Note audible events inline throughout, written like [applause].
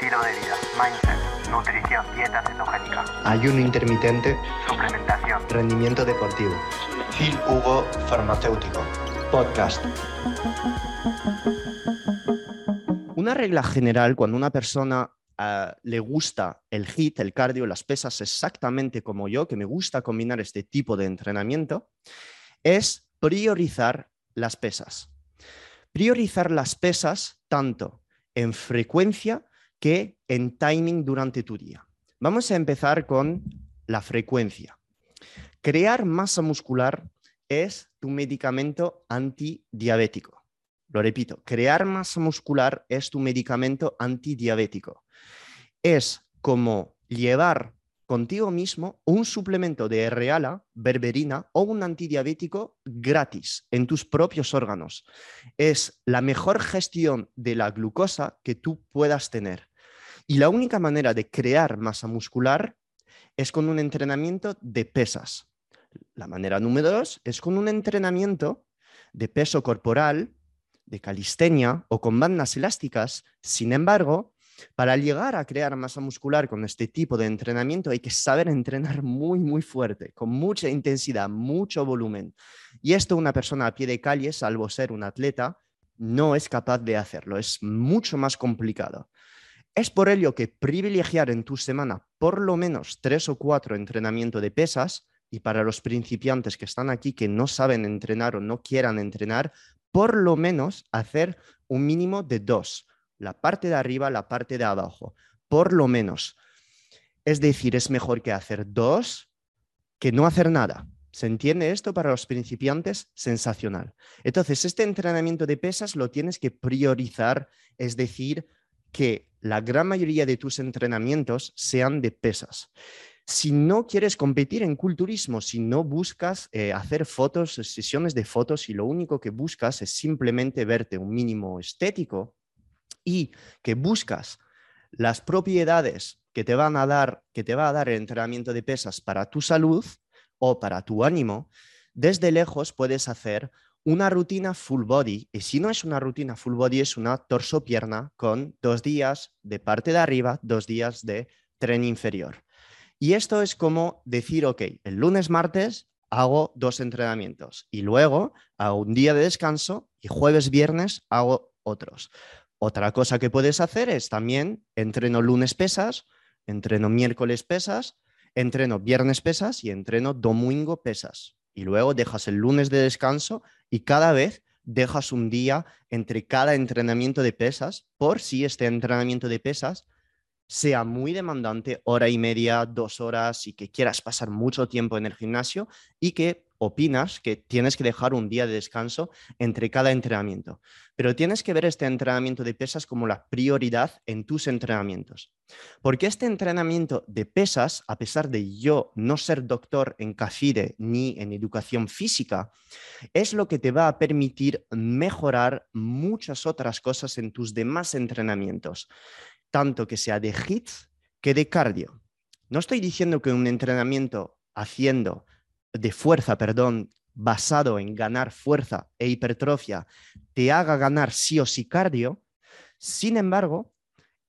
estilo de vida, mindset, nutrición, dieta cetogénica, ayuno intermitente, suplementación, rendimiento deportivo. Phil Hugo Farmacéutico. Podcast. Una regla general cuando una persona uh, le gusta el HIT, el cardio, las pesas exactamente como yo, que me gusta combinar este tipo de entrenamiento, es priorizar las pesas. Priorizar las pesas tanto en frecuencia que en timing durante tu día. Vamos a empezar con la frecuencia. Crear masa muscular es tu medicamento antidiabético. Lo repito, crear masa muscular es tu medicamento antidiabético. Es como llevar contigo mismo un suplemento de reala, berberina o un antidiabético gratis en tus propios órganos. Es la mejor gestión de la glucosa que tú puedas tener. Y la única manera de crear masa muscular es con un entrenamiento de pesas. La manera número dos es con un entrenamiento de peso corporal, de calistenia o con bandas elásticas. Sin embargo, para llegar a crear masa muscular con este tipo de entrenamiento hay que saber entrenar muy, muy fuerte, con mucha intensidad, mucho volumen. Y esto una persona a pie de calle, salvo ser un atleta, no es capaz de hacerlo. Es mucho más complicado. Es por ello que privilegiar en tu semana por lo menos tres o cuatro entrenamientos de pesas y para los principiantes que están aquí que no saben entrenar o no quieran entrenar, por lo menos hacer un mínimo de dos la parte de arriba, la parte de abajo, por lo menos. Es decir, es mejor que hacer dos que no hacer nada. ¿Se entiende esto para los principiantes? Sensacional. Entonces, este entrenamiento de pesas lo tienes que priorizar, es decir, que la gran mayoría de tus entrenamientos sean de pesas. Si no quieres competir en culturismo, si no buscas eh, hacer fotos, sesiones de fotos y lo único que buscas es simplemente verte un mínimo estético, y que buscas las propiedades que te van a dar, que te va a dar el entrenamiento de pesas para tu salud o para tu ánimo, desde lejos puedes hacer una rutina full body. Y si no es una rutina full body, es una torso-pierna con dos días de parte de arriba, dos días de tren inferior. Y esto es como decir, ok, el lunes, martes hago dos entrenamientos y luego hago un día de descanso y jueves, viernes hago otros. Otra cosa que puedes hacer es también entreno lunes pesas, entreno miércoles pesas, entreno viernes pesas y entreno domingo pesas. Y luego dejas el lunes de descanso y cada vez dejas un día entre cada entrenamiento de pesas por si este entrenamiento de pesas sea muy demandante, hora y media, dos horas y que quieras pasar mucho tiempo en el gimnasio y que opinas que tienes que dejar un día de descanso entre cada entrenamiento. Pero tienes que ver este entrenamiento de pesas como la prioridad en tus entrenamientos. Porque este entrenamiento de pesas, a pesar de yo no ser doctor en CAFIDE ni en educación física, es lo que te va a permitir mejorar muchas otras cosas en tus demás entrenamientos, tanto que sea de HIT que de cardio. No estoy diciendo que un entrenamiento haciendo de fuerza, perdón, basado en ganar fuerza e hipertrofia, te haga ganar sí o sí cardio. Sin embargo,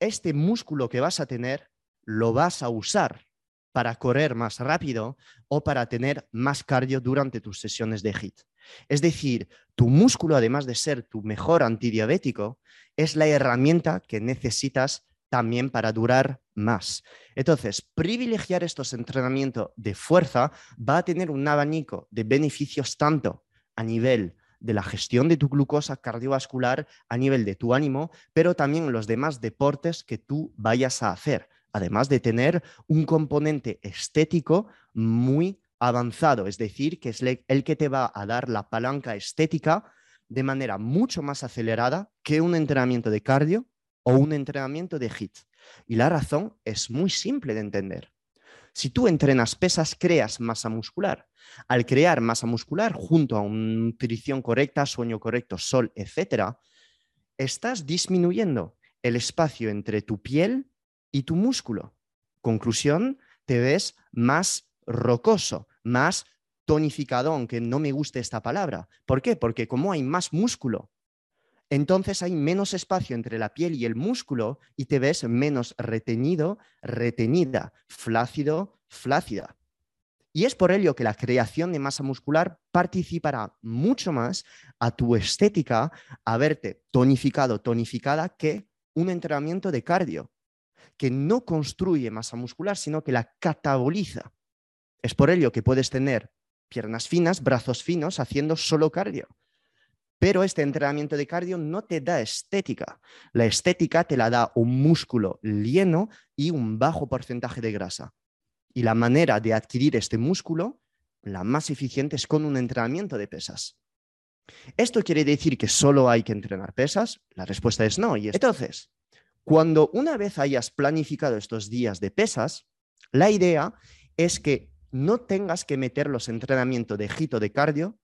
este músculo que vas a tener lo vas a usar para correr más rápido o para tener más cardio durante tus sesiones de HIT. Es decir, tu músculo, además de ser tu mejor antidiabético, es la herramienta que necesitas también para durar más. Entonces, privilegiar estos entrenamientos de fuerza va a tener un abanico de beneficios tanto a nivel de la gestión de tu glucosa cardiovascular, a nivel de tu ánimo, pero también los demás deportes que tú vayas a hacer, además de tener un componente estético muy avanzado, es decir, que es el que te va a dar la palanca estética de manera mucho más acelerada que un entrenamiento de cardio o un entrenamiento de HIT. Y la razón es muy simple de entender. Si tú entrenas pesas, creas masa muscular. Al crear masa muscular junto a una nutrición correcta, sueño correcto, sol, etc., estás disminuyendo el espacio entre tu piel y tu músculo. Conclusión, te ves más rocoso, más tonificado, aunque no me guste esta palabra. ¿Por qué? Porque como hay más músculo entonces hay menos espacio entre la piel y el músculo y te ves menos retenido, retenida, flácido, flácida. Y es por ello que la creación de masa muscular participará mucho más a tu estética, a verte tonificado, tonificada, que un entrenamiento de cardio, que no construye masa muscular, sino que la cataboliza. Es por ello que puedes tener piernas finas, brazos finos, haciendo solo cardio. Pero este entrenamiento de cardio no te da estética. La estética te la da un músculo lleno y un bajo porcentaje de grasa. Y la manera de adquirir este músculo, la más eficiente, es con un entrenamiento de pesas. ¿Esto quiere decir que solo hay que entrenar pesas? La respuesta es no. Y entonces, cuando una vez hayas planificado estos días de pesas, la idea es que no tengas que meter los entrenamientos de hito de cardio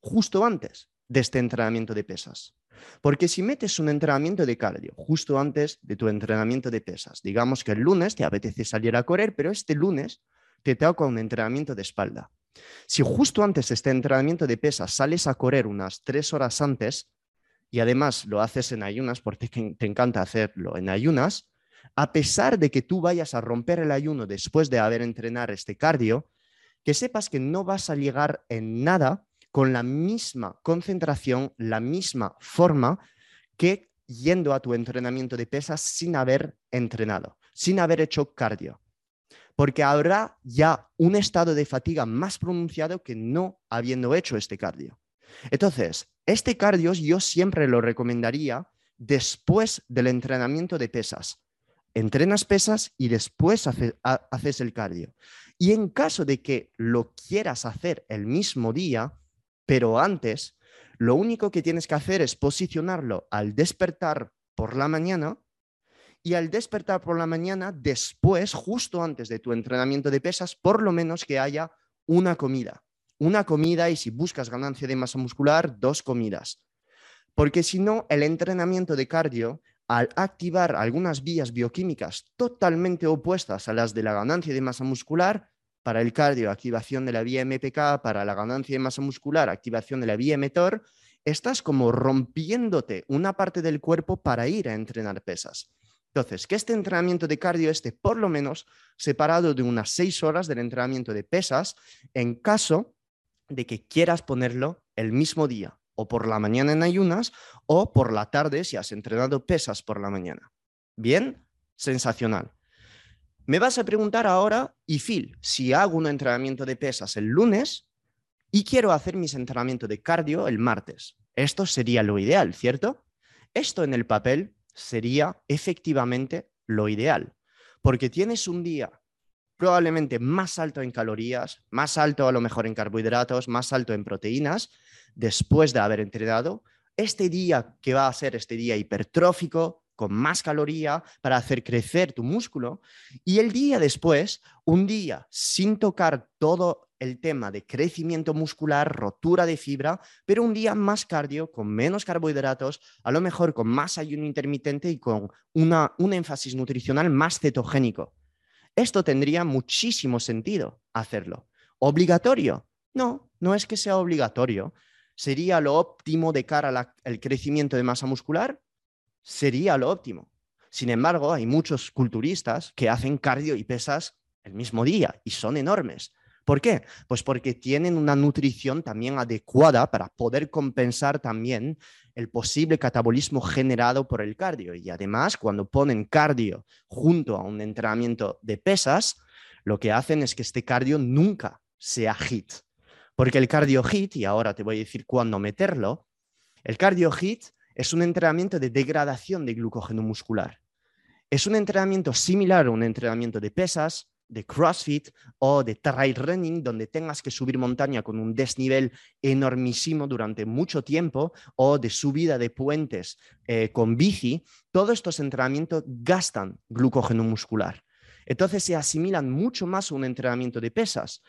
justo antes de este entrenamiento de pesas. Porque si metes un entrenamiento de cardio justo antes de tu entrenamiento de pesas, digamos que el lunes te apetece salir a correr, pero este lunes te toca un entrenamiento de espalda. Si justo antes de este entrenamiento de pesas sales a correr unas tres horas antes y además lo haces en ayunas porque te encanta hacerlo en ayunas, a pesar de que tú vayas a romper el ayuno después de haber entrenado este cardio, que sepas que no vas a llegar en nada con la misma concentración, la misma forma que yendo a tu entrenamiento de pesas sin haber entrenado, sin haber hecho cardio. Porque habrá ya un estado de fatiga más pronunciado que no habiendo hecho este cardio. Entonces, este cardio yo siempre lo recomendaría después del entrenamiento de pesas. Entrenas pesas y después haces el cardio. Y en caso de que lo quieras hacer el mismo día, pero antes, lo único que tienes que hacer es posicionarlo al despertar por la mañana y al despertar por la mañana después, justo antes de tu entrenamiento de pesas, por lo menos que haya una comida. Una comida y si buscas ganancia de masa muscular, dos comidas. Porque si no, el entrenamiento de cardio, al activar algunas vías bioquímicas totalmente opuestas a las de la ganancia de masa muscular, para el cardio, activación de la vía MPK, para la ganancia de masa muscular, activación de la vía mTOR, estás como rompiéndote una parte del cuerpo para ir a entrenar pesas. Entonces, que este entrenamiento de cardio esté por lo menos separado de unas seis horas del entrenamiento de pesas en caso de que quieras ponerlo el mismo día, o por la mañana en ayunas, o por la tarde si has entrenado pesas por la mañana. Bien, sensacional. Me vas a preguntar ahora, y Phil, si hago un entrenamiento de pesas el lunes y quiero hacer mis entrenamientos de cardio el martes. Esto sería lo ideal, ¿cierto? Esto en el papel sería efectivamente lo ideal, porque tienes un día probablemente más alto en calorías, más alto a lo mejor en carbohidratos, más alto en proteínas, después de haber entrenado. Este día que va a ser este día hipertrófico, con más caloría para hacer crecer tu músculo. Y el día después, un día sin tocar todo el tema de crecimiento muscular, rotura de fibra, pero un día más cardio, con menos carbohidratos, a lo mejor con más ayuno intermitente y con una, un énfasis nutricional más cetogénico. Esto tendría muchísimo sentido hacerlo. ¿Obligatorio? No, no es que sea obligatorio. ¿Sería lo óptimo de cara al crecimiento de masa muscular? Sería lo óptimo. Sin embargo, hay muchos culturistas que hacen cardio y pesas el mismo día y son enormes. ¿Por qué? Pues porque tienen una nutrición también adecuada para poder compensar también el posible catabolismo generado por el cardio. Y además, cuando ponen cardio junto a un entrenamiento de pesas, lo que hacen es que este cardio nunca sea hit. Porque el cardio hit, y ahora te voy a decir cuándo meterlo, el cardio hit es un entrenamiento de degradación de glucógeno muscular. Es un entrenamiento similar a un entrenamiento de pesas, de CrossFit o de trail running, donde tengas que subir montaña con un desnivel enormísimo durante mucho tiempo, o de subida de puentes eh, con bici, todos estos entrenamientos gastan glucógeno muscular. Entonces se asimilan mucho más a un entrenamiento de pesas.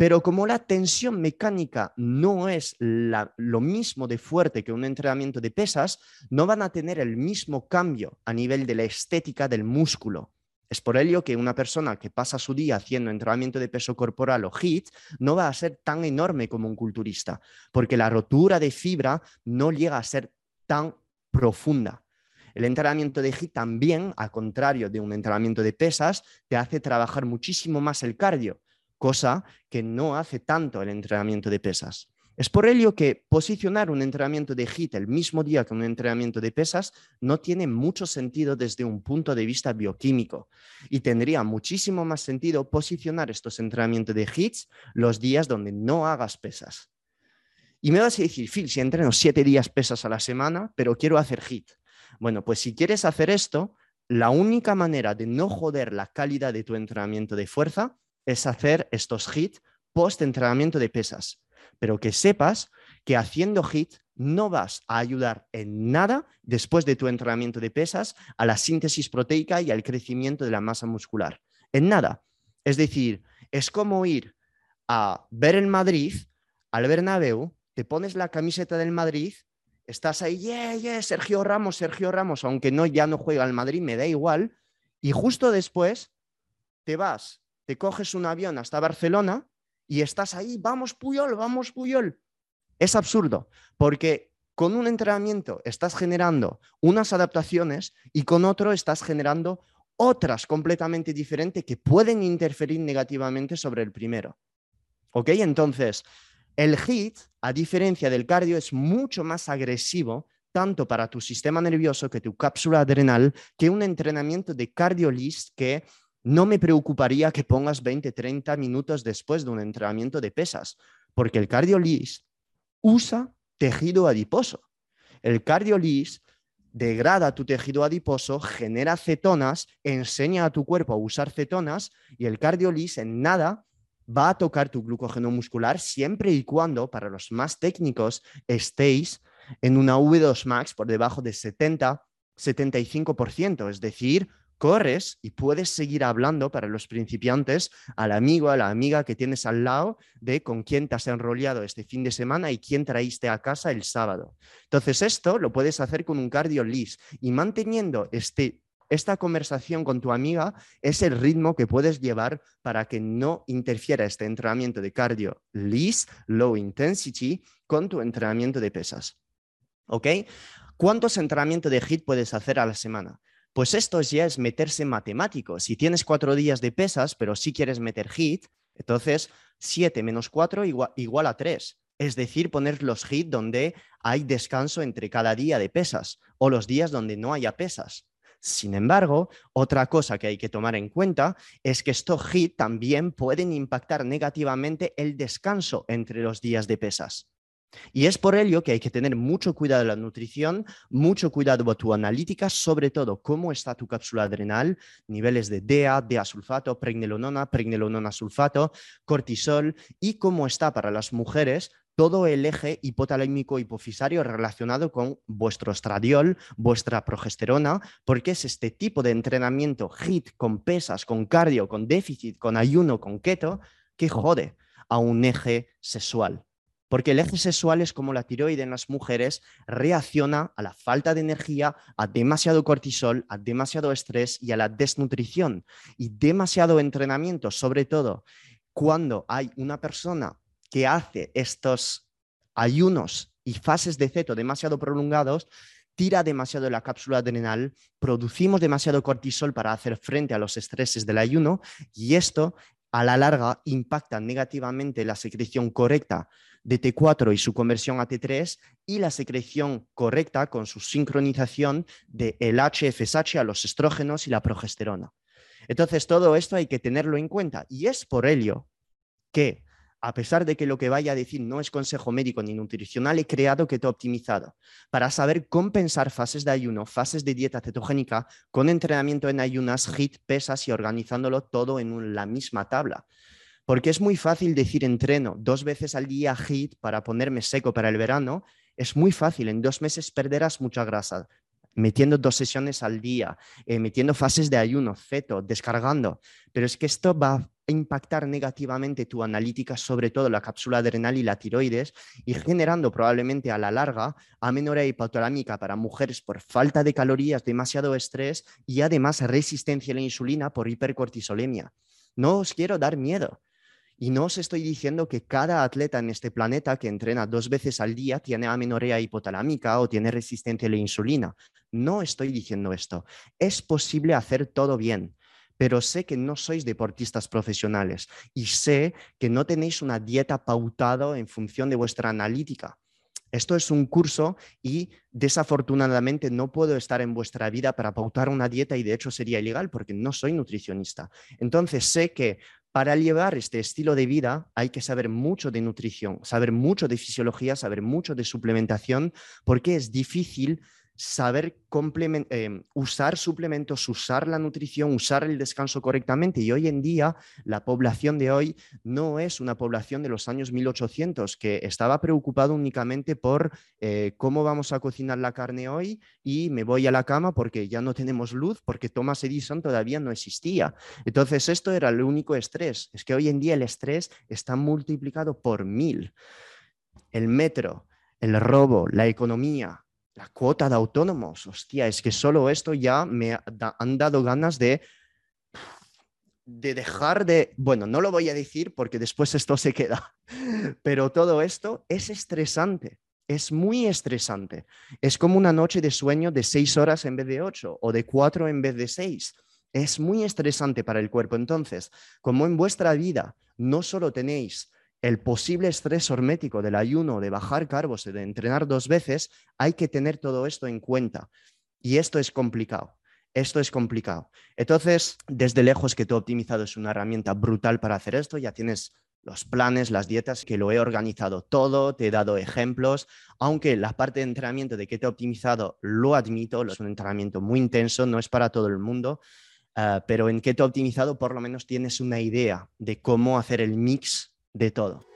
Pero como la tensión mecánica no es lo mismo de fuerte que un entrenamiento de pesas, no van a tener el mismo cambio a nivel de la estética del músculo. Es por ello que una persona que pasa su día haciendo entrenamiento de peso corporal o HIIT no va a ser tan enorme como un culturista, porque la rotura de fibra no llega a ser tan profunda. El entrenamiento de HIIT también, al contrario de un entrenamiento de pesas, te hace trabajar muchísimo más el cardio, cosa que no hace tanto el entrenamiento de pesas. Es por ello que posicionar un entrenamiento de HIIT el mismo día que un entrenamiento de pesas no tiene mucho sentido desde un punto de vista bioquímico y tendría muchísimo más sentido posicionar estos entrenamientos de HIIT los días donde no hagas pesas. Y me vas a decir, Phil, si entreno siete días pesas a la semana, pero quiero hacer HIIT. Bueno, pues si quieres hacer esto, la única manera de no joder la calidad de tu entrenamiento de fuerza es hacer estos HIIT post entrenamiento de pesas pero que sepas que haciendo HIT no vas a ayudar en nada después de tu entrenamiento de pesas a la síntesis proteica y al crecimiento de la masa muscular. En nada. Es decir, es como ir a ver el Madrid, al Bernabéu, te pones la camiseta del Madrid, estás ahí, yeah, yeah, Sergio Ramos, Sergio Ramos, aunque no ya no juega al Madrid, me da igual, y justo después te vas, te coges un avión hasta Barcelona y estás ahí, vamos Puyol, vamos Puyol. Es absurdo, porque con un entrenamiento estás generando unas adaptaciones y con otro estás generando otras completamente diferentes que pueden interferir negativamente sobre el primero. ¿Ok? Entonces, el HIT, a diferencia del cardio, es mucho más agresivo tanto para tu sistema nervioso que tu cápsula adrenal que un entrenamiento de cardio list que no me preocuparía que pongas 20, 30 minutos después de un entrenamiento de pesas, porque el cardiolis usa tejido adiposo. El cardiolis degrada tu tejido adiposo, genera cetonas, enseña a tu cuerpo a usar cetonas y el cardiolis en nada va a tocar tu glucógeno muscular siempre y cuando, para los más técnicos, estéis en una V2 max por debajo de 70, 75%, es decir, corres y puedes seguir hablando para los principiantes al amigo, a la amiga que tienes al lado de con quién te has enrollado este fin de semana y quién traíste a casa el sábado. Entonces esto lo puedes hacer con un cardio list y manteniendo este, esta conversación con tu amiga es el ritmo que puedes llevar para que no interfiera este entrenamiento de cardio list, low intensity, con tu entrenamiento de pesas. ¿Ok? ¿Cuántos entrenamientos de HIT puedes hacer a la semana? Pues esto ya es meterse en matemáticos. Si tienes cuatro días de pesas, pero si quieres meter hit, entonces 7 menos 4 igual, a 3. Es decir, poner los hit donde hay descanso entre cada día de pesas o los días donde no haya pesas. Sin embargo, otra cosa que hay que tomar en cuenta es que estos hit también pueden impactar negativamente el descanso entre los días de pesas. Y es por ello que hay que tener mucho cuidado de la nutrición, mucho cuidado con tu analítica, sobre todo cómo está tu cápsula adrenal, niveles de DEA, DEA sulfato, pregnenolona, pregnenolona sulfato, cortisol y cómo está para las mujeres todo el eje hipotalámico hipofisario relacionado con vuestro estradiol, vuestra progesterona, porque es este tipo de entrenamiento HIT con pesas, con cardio, con déficit, con ayuno, con keto, que jode a un eje sexual. Porque el eje sexual es como la tiroide en las mujeres reacciona a la falta de energía, a demasiado cortisol, a demasiado estrés y a la desnutrición. Y demasiado entrenamiento, sobre todo cuando hay una persona que hace estos ayunos y fases de ceto demasiado prolongados, tira demasiado la cápsula adrenal, producimos demasiado cortisol para hacer frente a los estreses del ayuno y esto a la larga impacta negativamente la secreción correcta de T4 y su conversión a T3 y la secreción correcta con su sincronización del el HFSH a los estrógenos y la progesterona. Entonces, todo esto hay que tenerlo en cuenta y es por ello que a pesar de que lo que vaya a decir no es consejo médico ni nutricional, he creado Keto Optimizado para saber compensar fases de ayuno, fases de dieta cetogénica con entrenamiento en ayunas, HIT, pesas y organizándolo todo en la misma tabla. Porque es muy fácil decir entreno dos veces al día HIT para ponerme seco para el verano. Es muy fácil, en dos meses perderás mucha grasa, metiendo dos sesiones al día, eh, metiendo fases de ayuno, feto, descargando. Pero es que esto va impactar negativamente tu analítica, sobre todo la cápsula adrenal y la tiroides, y generando probablemente a la larga amenorrea hipotalámica para mujeres por falta de calorías, demasiado estrés y además resistencia a la insulina por hipercortisolemia. No os quiero dar miedo. Y no os estoy diciendo que cada atleta en este planeta que entrena dos veces al día tiene amenorrea hipotalámica o tiene resistencia a la insulina. No estoy diciendo esto. Es posible hacer todo bien pero sé que no sois deportistas profesionales y sé que no tenéis una dieta pautada en función de vuestra analítica. Esto es un curso y desafortunadamente no puedo estar en vuestra vida para pautar una dieta y de hecho sería ilegal porque no soy nutricionista. Entonces sé que para llevar este estilo de vida hay que saber mucho de nutrición, saber mucho de fisiología, saber mucho de suplementación, porque es difícil saber eh, usar suplementos, usar la nutrición, usar el descanso correctamente. Y hoy en día, la población de hoy no es una población de los años 1800 que estaba preocupado únicamente por eh, cómo vamos a cocinar la carne hoy y me voy a la cama porque ya no tenemos luz, porque Thomas Edison todavía no existía. Entonces, esto era el único estrés. Es que hoy en día el estrés está multiplicado por mil. El metro, el robo, la economía, la cuota de autónomos, hostia, es que solo esto ya me han dado ganas de, de dejar de, bueno, no lo voy a decir porque después esto se queda, [laughs] pero todo esto es estresante, es muy estresante. Es como una noche de sueño de seis horas en vez de ocho o de cuatro en vez de seis. Es muy estresante para el cuerpo. Entonces, como en vuestra vida no solo tenéis el posible estrés hormético del ayuno, de bajar carbos, de entrenar dos veces, hay que tener todo esto en cuenta. Y esto es complicado. Esto es complicado. Entonces, desde lejos que todo optimizado es una herramienta brutal para hacer esto, ya tienes los planes, las dietas, que lo he organizado todo, te he dado ejemplos, aunque la parte de entrenamiento de que te he optimizado, lo admito, es un entrenamiento muy intenso, no es para todo el mundo, ah, pero en que te he optimizado por lo menos tienes una idea de cómo hacer el mix de todo.